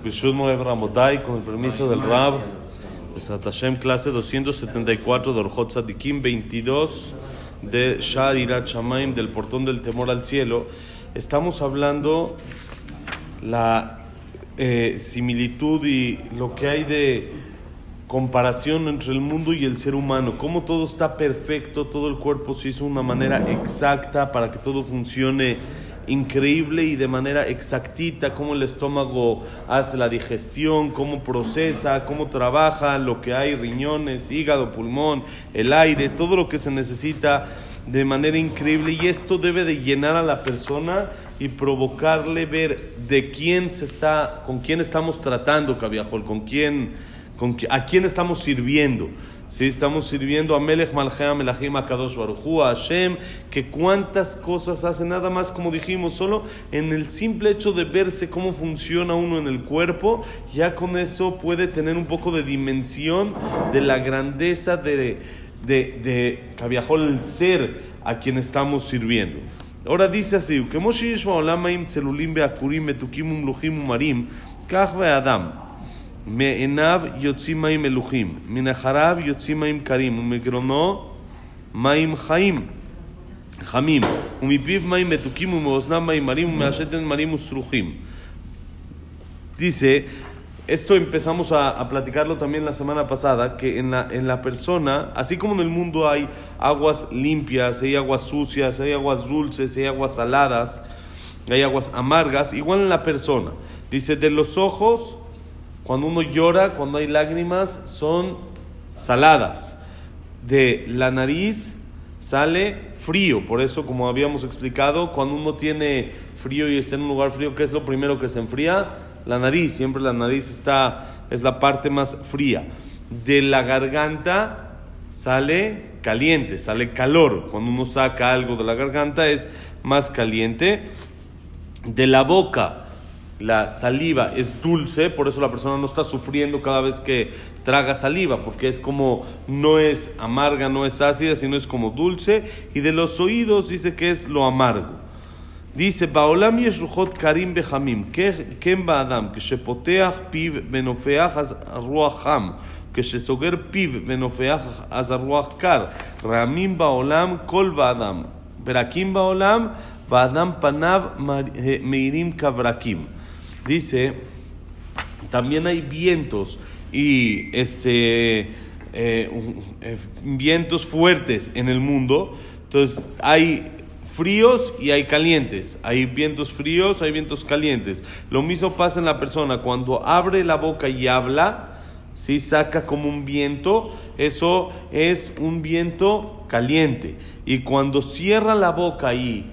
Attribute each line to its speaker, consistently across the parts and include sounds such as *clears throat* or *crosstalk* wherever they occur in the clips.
Speaker 1: Con el permiso del Rab, de Satashem, clase 274 de Orjot Sadikim, 22 de Shah Irat Shamaim, del portón del temor al cielo. Estamos hablando la eh, similitud y lo que hay de comparación entre el mundo y el ser humano, cómo todo está perfecto, todo el cuerpo se hizo de una manera exacta para que todo funcione increíble y de manera exactita, cómo el estómago hace la digestión, cómo procesa, cómo trabaja, lo que hay, riñones, hígado, pulmón, el aire, todo lo que se necesita de manera increíble y esto debe de llenar a la persona y provocarle ver de quién se está, con quién estamos tratando, Cabiajol, con quién, con a quién estamos sirviendo. Sí, estamos sirviendo a Melech Malchea Melachim Akadosh Baruchu, a Hashem, que cuántas cosas hace, nada más como dijimos, solo en el simple hecho de verse cómo funciona uno en el cuerpo, ya con eso puede tener un poco de dimensión de la grandeza de, de, de el ser a quien estamos sirviendo. Ahora dice así, que Moshe Olamaim Tzelulim Beakurim Metukim Umluchim Umarim, Adam. מעיניו יוצאים מים מלוכים, מן אחריו יוצאים מים קרים, ומגרונו מים חיים, חמים, ומפיו מים מתוקים, ומאוזניו מים מרים, ומהשתן מרים וסרוחים. Dice, esto empezamos a, a, platicarlo también la semana pasada, que en la, en la persona, así como en el mundo hay aguas limpias, hay aguas sucias, hay aguas dulces, hay aguas saladas, hay aguas amargas, igual en la persona. Dice, de los ojos cuando uno llora, cuando hay lágrimas, son saladas. De la nariz sale frío. Por eso, como habíamos explicado, cuando uno tiene frío y está en un lugar frío, ¿qué es lo primero que se enfría? La nariz. Siempre la nariz está, es la parte más fría. De la garganta sale caliente, sale calor. Cuando uno saca algo de la garganta es más caliente. De la boca la saliva es dulce, por eso la persona no está sufriendo cada vez que traga saliva, porque es como, no es amarga, no es ácida, sino es como dulce, y de los oídos dice que es lo amargo. Dice, Baolam Yeshruchot Karim Behamim, Ken Baadam, Keshepoteach Piv Benofeach Ruacham, Keshesoger Piv Benofeach Azaruach Ramim Baolam Kol Baadam, Berakim Baolam, Baadam Panav eh, Meirim Kabrakim dice, también hay vientos y este, eh, vientos fuertes en el mundo. Entonces hay fríos y hay calientes. Hay vientos fríos, hay vientos calientes. Lo mismo pasa en la persona. Cuando abre la boca y habla, si saca como un viento, eso es un viento caliente. Y cuando cierra la boca y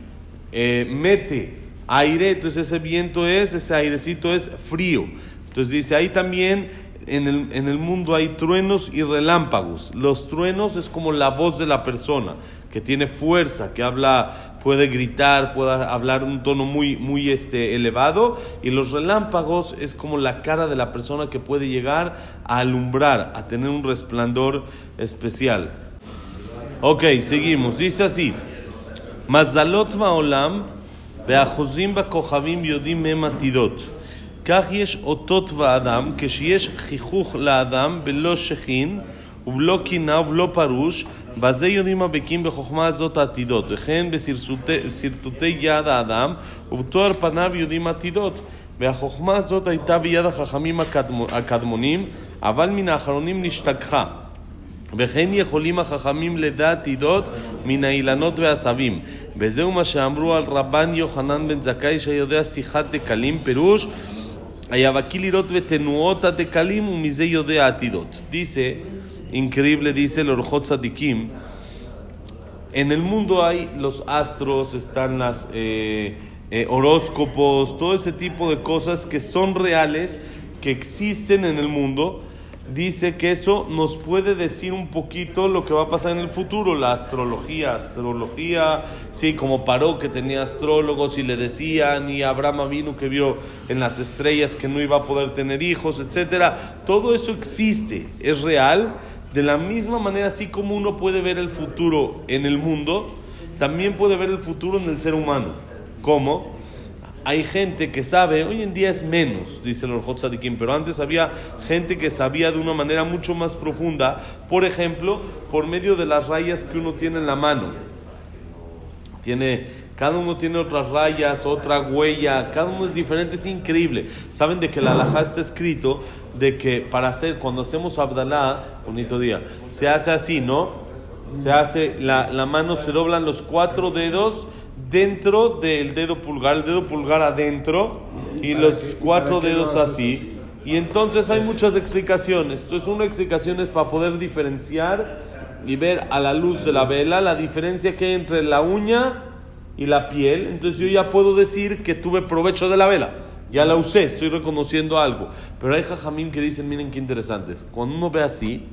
Speaker 1: eh, mete aire, entonces ese viento es, ese airecito es frío. Entonces dice, ahí también en el, en el mundo hay truenos y relámpagos. Los truenos es como la voz de la persona, que tiene fuerza, que habla, puede gritar, puede hablar un tono muy, muy este, elevado. Y los relámpagos es como la cara de la persona que puede llegar a alumbrar, a tener un resplandor especial. Ok, seguimos. Dice así. Mazalot Maolam והאחוזים בכוכבים יודעים מהם עתידות. כך יש אותות ואדם, כשיש חיכוך לאדם בלא שכין, ובלא קינה ובלא פרוש, בזה יודעים הבקים בחוכמה הזאת העתידות, וכן בשרטוטי יד האדם, ובתואר פניו יודעים עתידות. והחוכמה הזאת הייתה ביד החכמים הקדמונים, אבל מן האחרונים נשתכחה. וכן יכולים החכמים לדע עתידות מן האילנות והעשבים. וזהו מה שאמרו על רבן יוחנן בן זכאי שיודע שיחת דקלים, פירוש היבקי לראות ותנועות הדקלים ומזה יודע עתידות. Dice, increíble, dice el Orjot Tzadikim, en el mundo hay los astros, están las eh, eh, horóscopos, todo ese tipo de cosas que son reales, que existen en el mundo, dice que eso nos puede decir un poquito lo que va a pasar en el futuro, la astrología, astrología, sí, como Paró que tenía astrólogos y le decían, y Abraham vino que vio en las estrellas que no iba a poder tener hijos, etcétera. Todo eso existe, es real. De la misma manera, así como uno puede ver el futuro en el mundo, también puede ver el futuro en el ser humano. ¿Cómo? Hay gente que sabe, hoy en día es menos, dice el Orjot Sadikim, pero antes había gente que sabía de una manera mucho más profunda, por ejemplo, por medio de las rayas que uno tiene en la mano. Tiene, cada uno tiene otras rayas, otra huella, cada uno es diferente, es increíble. Saben de que la alajá está escrito de que para hacer, cuando hacemos Abdalá, bonito día, se hace así, ¿no? Se hace, la, la mano se doblan los cuatro dedos dentro del dedo pulgar, el dedo pulgar adentro y los cuatro dedos así. Y entonces hay muchas explicaciones. Entonces una explicación es para poder diferenciar y ver a la luz de la vela la diferencia que hay entre la uña y la piel. Entonces yo ya puedo decir que tuve provecho de la vela. Ya la usé, estoy reconociendo algo. Pero hay jajamim que dicen, miren qué interesantes. Cuando uno ve así,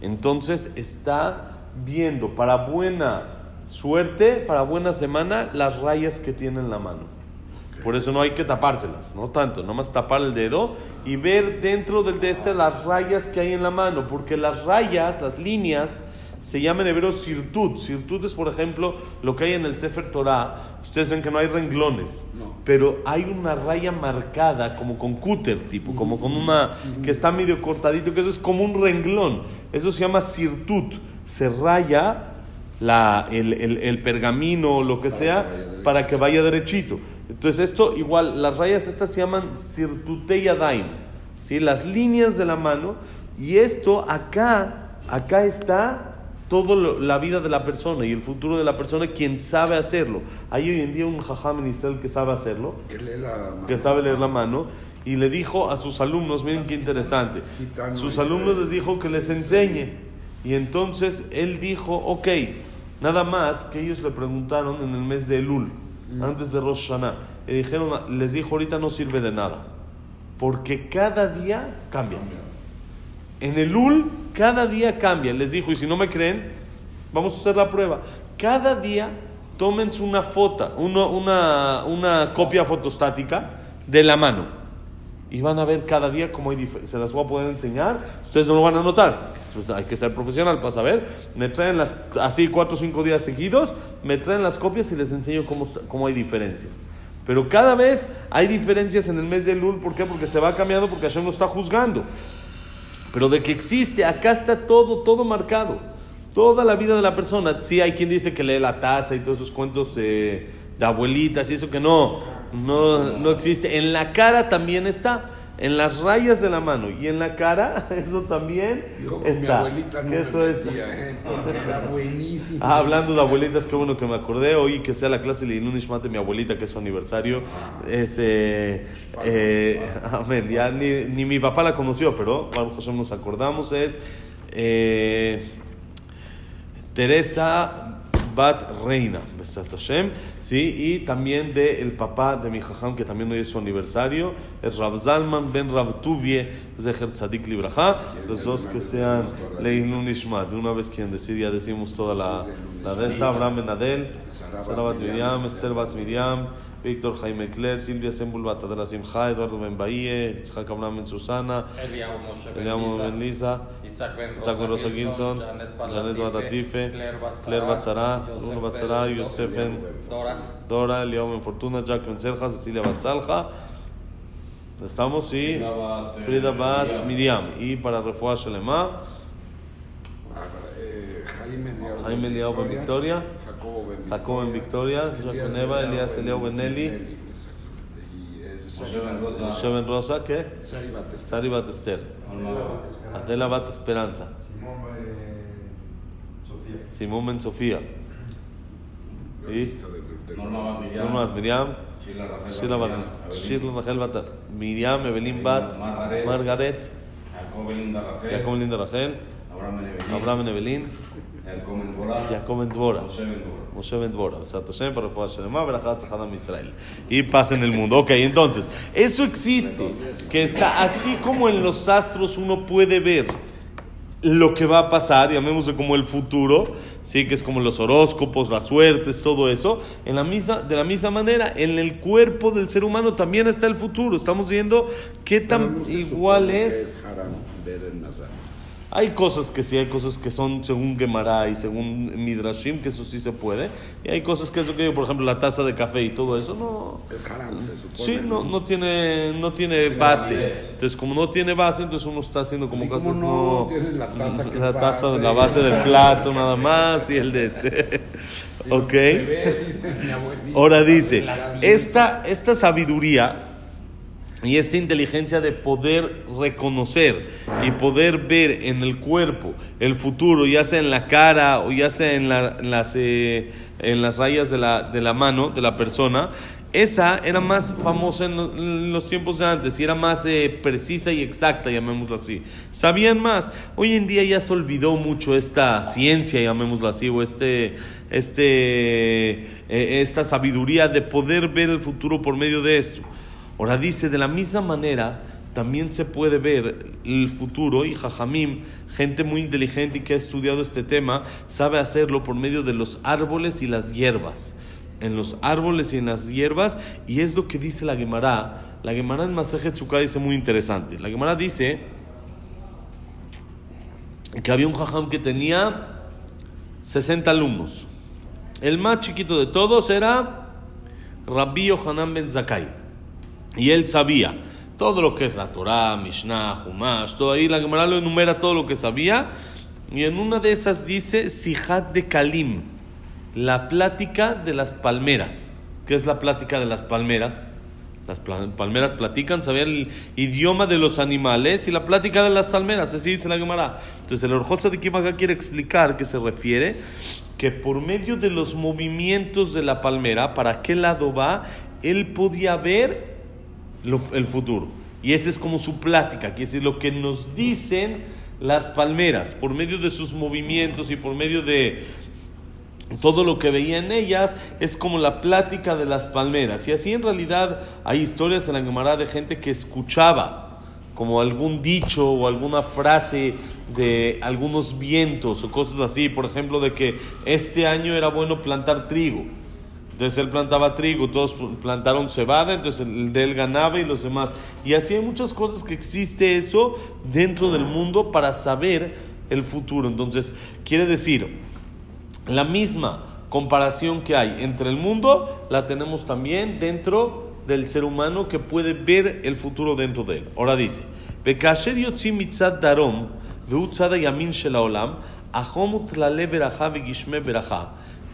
Speaker 1: entonces está viendo para buena suerte, para buena semana, las rayas que tiene en la mano. Por eso no hay que tapárselas, no tanto, nomás tapar el dedo y ver dentro del de este las rayas que hay en la mano, porque las rayas, las líneas, se llaman en hebreo sirtut. Sirtut es, por ejemplo, lo que hay en el Sefer Torah. Ustedes ven que no hay renglones, pero hay una raya marcada, como con cúter, tipo, como con una que está medio cortadito, que eso es como un renglón. Eso se llama sirtut. Se raya la, el, el, el, pergamino o lo que sea para que vaya derechito. Entonces esto igual, las rayas estas se llaman sirtuteyadain, ¿sí? las líneas de la mano y esto acá, acá está toda la vida de la persona y el futuro de la persona, quien sabe hacerlo. Hay hoy en día un jajam en que sabe hacerlo,
Speaker 2: Que lee la mano.
Speaker 1: que sabe leer la mano, y le dijo a sus alumnos, miren qué interesante, sus alumnos les dijo que les enseñe. Y entonces él dijo, ok, nada más que ellos le preguntaron en el mes de Elul, antes de Rosh Hashanah, y dijeron, les dijo, ahorita no sirve de nada, porque cada día cambia. En el UL cada día cambia. Les dijo, y si no me creen, vamos a hacer la prueba. Cada día tómense una foto, uno- una, una copia fotostática de la mano. Y van a ver cada día cómo hay diferencias. Se las voy a poder enseñar. Ustedes no lo van a notar. Pues hay que ser profesional para saber. Me traen las, así cuatro o cinco días seguidos, me traen las copias y les enseño cómo, cómo hay diferencias. Pero cada vez hay diferencias en el mes de Lul. ¿Por qué? Porque se va cambiando, porque Hashem lo está juzgando. Pero de que existe, acá está todo, todo marcado. Toda la vida de la persona. Sí, hay quien dice que lee la taza y todos esos cuentos eh, de abuelitas y eso que no, no, no existe. En la cara también está. En las rayas de la mano y en la cara, *laughs* eso también
Speaker 2: Yo con mi
Speaker 1: está.
Speaker 2: abuelita no
Speaker 1: Que
Speaker 2: me
Speaker 1: eso es.
Speaker 2: ¿eh? porque era *laughs* buenísimo.
Speaker 1: Ah, hablando de abuelitas, qué bueno que me acordé. Hoy que sea la clase de de mi abuelita, que es su aniversario. Es, eh, eh, amén. Ya ni, ni mi papá la conoció, pero Hashem nos acordamos. Es Teresa Bat Reina, Besat Hashem. Sí, y también de el papá de mi jajam, que también hoy es su aniversario. Es Rav Zalman Ben Rav Tuvie Zecher Tzadik Libraja. Los dos que sean Leilun Ishmat. De una vez quien decide, ya decimos toda la, la de esta. Abraham Ben Adel, Sara Bat Miriam, Esther Bat Miriam, Víctor Jaime Cler, Silvia Sembul Bat Adela Simcha, Eduardo Ben Bahie, Itzhak Abraham Ben Susana,
Speaker 3: Eliyahu Moshe Ben
Speaker 1: Eliamo
Speaker 3: Lisa, Isaac Ben
Speaker 1: Rosa Gilson, Janet Bat Latife, Claire Bat Zara, Bruno Bat Zara, Yosef Ben
Speaker 3: Dora,
Speaker 1: Dora, Eliao Ben Fortuna, Jack Ben Selja, Cecilia Bat Salja. Estamos y Frida Bat Miriam. Y para Refuah Shelema,
Speaker 2: Ah, eh, Jaime Eliao
Speaker 1: Ben Victoria,
Speaker 2: Jacobo
Speaker 1: Ben Victoria, Jack Ben Eva, Elías Eliao Ben Eli,
Speaker 2: exactamente. Y eh, Sari-
Speaker 1: Moshe Ben Rosa, ¿qué?
Speaker 2: Sari Bates.
Speaker 1: Sari Bat Esther, Adela Bat Esperanza, Simón Ben Sofía,
Speaker 3: Norma Bat Miriam, Sheila Rachel Bat Miriam,
Speaker 1: Evelyn Bat.
Speaker 3: Margaret. Jacob Linda Rachel, Abraham Ben Evelyn, Jacob Ben
Speaker 1: Dvora.
Speaker 3: Moshe Ben
Speaker 1: Dvora. Y paz en el mundo. Ok, entonces, eso existe, que está así como en los astros uno puede ver lo que va a pasar, llamémosle como el futuro, sí, que es como los horóscopos, las suertes, todo eso. En la misma, de la misma manera, en el cuerpo del ser humano también está el futuro. Estamos viendo qué tan
Speaker 2: no
Speaker 1: igual
Speaker 2: que
Speaker 1: es.
Speaker 2: haram ver el nazar.
Speaker 1: Hay cosas que sí, hay cosas que son según Gemara y según Midrashim, que eso sí se puede. Y hay cosas que eso que yo, por ejemplo, la taza de café y todo eso, no.
Speaker 2: Es haram, se supone.
Speaker 1: Sí, no, no tiene, no tiene base. Entonces, como no tiene base, entonces uno está haciendo como
Speaker 2: Sí,
Speaker 1: cosas no.
Speaker 2: no, la taza que es
Speaker 1: la taza,
Speaker 2: base.
Speaker 1: la base del plato nada más y el de este. Ok.
Speaker 2: que
Speaker 1: Ahora dice, esta, esta sabiduría y esta inteligencia de poder reconocer y poder ver en el cuerpo el futuro, ya sea en la cara o ya sea en, la- las, eh, en las rayas de la, de la mano de la persona, esa era más famosa en los tiempos de antes y era más eh, precisa y exacta, llamémoslo así. Sabían más. Hoy en día ya se olvidó mucho esta ciencia, llamémoslo así, o este, este, eh, esta sabiduría de poder ver el futuro por medio de esto. Ahora dice, de la misma manera, también se puede ver el futuro y Jajamim, gente muy inteligente y que ha estudiado este tema, sabe hacerlo por medio de los árboles y las hierbas. En los árboles y en las hierbas, y es lo que dice la Gemara. La Gemara en Sukkah dice muy interesante. La Gemara dice que había un Jajam que tenía 60 alumnos. El más chiquito de todos era Rabbi Yohanan ben Zakai. Y él sabía todo lo que es la Torah, Mishnah, Humash, todo ahí. La Gemara lo enumera todo lo que sabía. Y en una de esas dice Sijat de Kalim, la plática de las palmeras. ¿Qué es la plática de las palmeras? Las palmeras platican, sabían el idioma de los animales y la plática de las palmeras, así dice la Gemara. Entonces el Orjot de acá quiere explicar que se refiere que por medio de los movimientos de la palmera, para qué lado va, él podía ver el futuro. Y esa es como su plática, quiere decir lo que nos dicen las palmeras, por medio de sus movimientos y por medio de todo lo que veía en ellas, es como la plática de las palmeras. Y así en realidad hay historias en la Gemara de gente que escuchaba como algún dicho o alguna frase de algunos vientos o cosas así, por ejemplo, de que este año era bueno plantar trigo. Entonces él plantaba trigo, todos plantaron cebada, entonces el de él ganaba y los demás. Y así hay muchas cosas que existe eso dentro del mundo para saber el futuro. Entonces quiere decir, la misma comparación que hay entre el mundo la tenemos también dentro del ser humano que puede ver el futuro dentro de él. Ahora dice, darom, yamin shel haolam,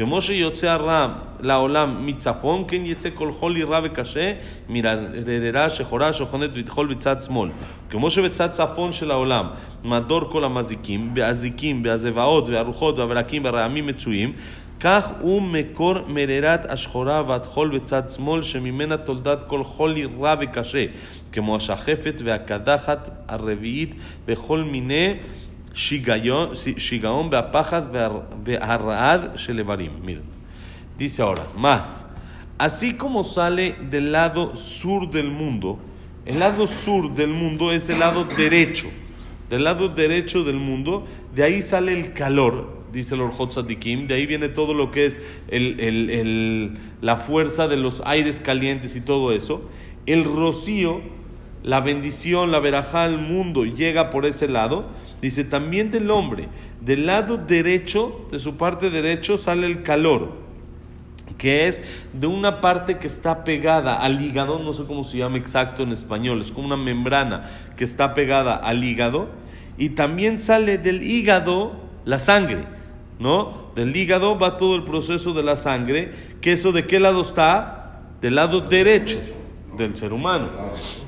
Speaker 1: כמו שיוצא הרע לעולם מצפון, כן יצא כל חולי רע וקשה מן הררה שחורה השוכנת בטחול בצד שמאל. כמו שבצד צפון של העולם מדור כל המזיקים, באזיקים, בהזבעות והרוחות והברקים והרעמים מצויים, כך הוא מקור מררת השחורה והטחול בצד שמאל, שממנה תולדת כל חולי רע וקשה, כמו השחפת והקדחת הרביעית וכל מיני Shigaon Beapajat Beharraad Shelevarim. Miren, dice ahora, más, así como sale del lado sur del mundo, el lado sur del mundo es el lado derecho. Del lado derecho del mundo, de ahí sale el calor, dice el Orjot Sadikim, de ahí viene todo lo que es el, el, el, la fuerza de los aires calientes y todo eso. El rocío, la bendición, la verajá al mundo llega por ese lado Dice también del hombre, del lado derecho, de su parte derecho sale el calor que es de una parte que está pegada al hígado, no sé cómo se llama exacto en español, es como una membrana que está pegada al hígado, y también sale del hígado la sangre, ¿no? Del hígado va todo el proceso de la sangre, que eso de qué lado está? Del lado derecho del ser humano,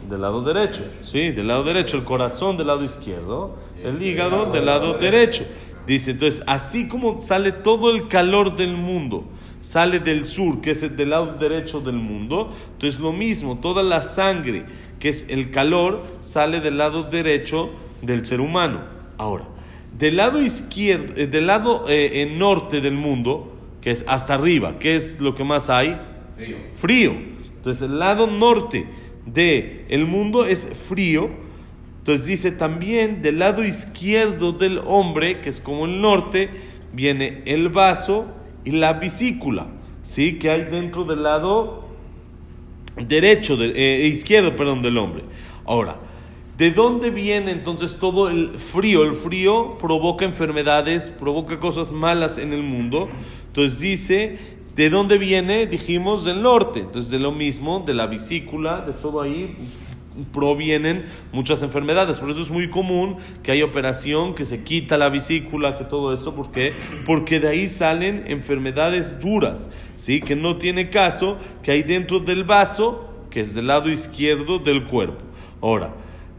Speaker 1: del lado derecho, sí, del lado derecho, el corazón del lado izquierdo, el hígado del lado derecho. Dice, entonces, así como sale todo el calor del mundo, sale del sur, que es el del lado derecho del mundo, entonces lo mismo, toda la sangre, que es el calor, sale del lado derecho del ser humano. Ahora, del lado izquierdo, eh, del lado eh, norte del mundo, que es hasta arriba, ¿qué es lo que más hay?
Speaker 3: Frío.
Speaker 1: Frío. Entonces el lado norte del el mundo es frío. Entonces dice también del lado izquierdo del hombre, que es como el norte, viene el vaso y la vesícula, ¿sí? Que hay dentro del lado derecho, de, eh, izquierdo, perdón, del hombre. Ahora, ¿de dónde viene entonces todo el frío? El frío provoca enfermedades, provoca cosas malas en el mundo. Entonces dice, ¿de dónde viene? Dijimos del norte. Entonces de lo mismo, de la vesícula, de todo ahí provienen muchas enfermedades. Por eso es muy común que haya operación, que se quita la vesícula, que todo esto. ¿Por qué? Porque de ahí salen enfermedades duras, ¿sí? Que no tiene caso, que hay dentro del vaso, que es del lado izquierdo del cuerpo. Ahora,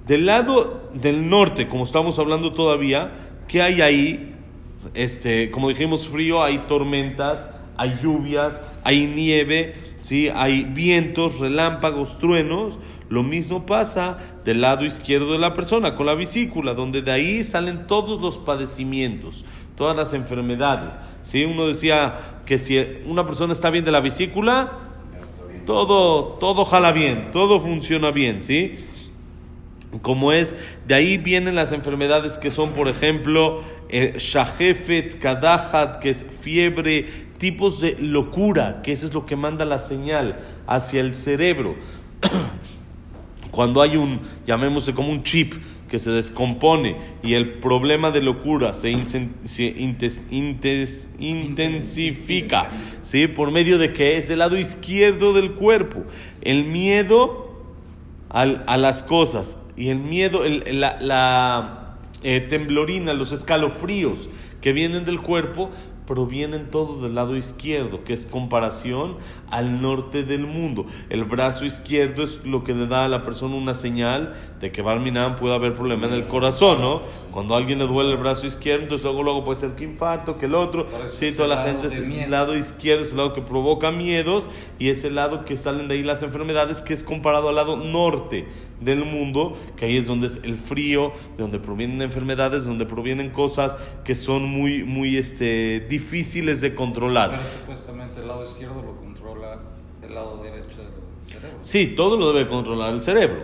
Speaker 1: del lado del norte, como estamos hablando todavía, ¿qué hay ahí? Este, como dijimos, frío, hay tormentas, hay lluvias, hay nieve, ¿sí? hay vientos, relámpagos, truenos. Lo mismo pasa del lado izquierdo de la persona, con la vesícula, donde de ahí salen todos los padecimientos, todas las enfermedades. ¿sí? Uno decía que si una persona está bien de la vesícula, todo, todo jala bien, todo funciona bien, ¿sí? Como es, de ahí vienen las enfermedades que son, por ejemplo, eh, shahefet, kadajat, que es fiebre, tipos de locura, que eso es lo que manda la señal hacia el cerebro. *clears throat* Cuando hay un, llamémosle como un chip que se descompone y el problema de locura se, intensifica, ¿sí? ¿Por medio de qué? Es del lado izquierdo del cuerpo. El miedo al- a las cosas y el miedo, la, eh, temblorina, los escalofríos que vienen del cuerpo provienen todo del lado izquierdo, que es comparación al norte del mundo. El brazo izquierdo es lo que le da a la persona una señal de que Barminan puede haber problema en el corazón, ¿no? Cuando a alguien le duele el brazo izquierdo, entonces luego, luego puede ser que infarto, que el otro. Sí, toda la gente es el lado izquierdo es el lado que provoca miedos y es el lado que salen de ahí las enfermedades que es comparado al lado norte del mundo, que ahí es donde es el frío, de donde provienen enfermedades, de donde provienen cosas que son muy, muy este, difíciles de controlar.
Speaker 4: Pero supuestamente el lado izquierdo lo controla el lado derecho del cerebro.
Speaker 1: Sí, todo lo debe controlar el cerebro.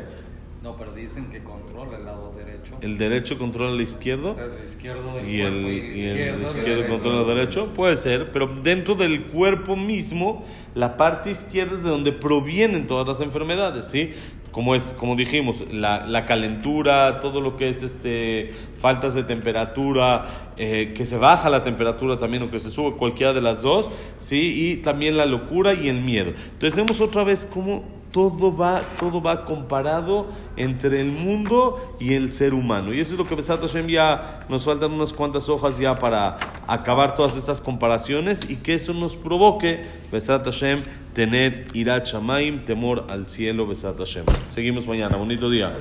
Speaker 4: No, pero dicen que controla el lado derecho.
Speaker 1: El derecho controla el izquierdo.
Speaker 4: El izquierdo del
Speaker 1: y el,
Speaker 4: cuerpo
Speaker 1: y el
Speaker 4: izquierdo,
Speaker 1: controla el derecho, puede ser, pero dentro del cuerpo mismo, la parte izquierda es de donde provienen todas las enfermedades, ¿sí? Como es, como dijimos, la, la calentura, todo lo que es este faltas de temperatura, eh, que se baja la temperatura también o que se sube, cualquiera de las dos, ¿sí? Y también la locura y el miedo. Entonces vemos otra vez cómo todo va, todo va comparado entre el mundo y el ser humano. Y eso es lo que Besat Hashem ya nos faltan unas cuantas hojas ya para acabar todas estas comparaciones y que eso nos provoque, Besat Hashem, tener irat shamaim, temor al cielo, Besat Hashem. Seguimos mañana. Bonito día.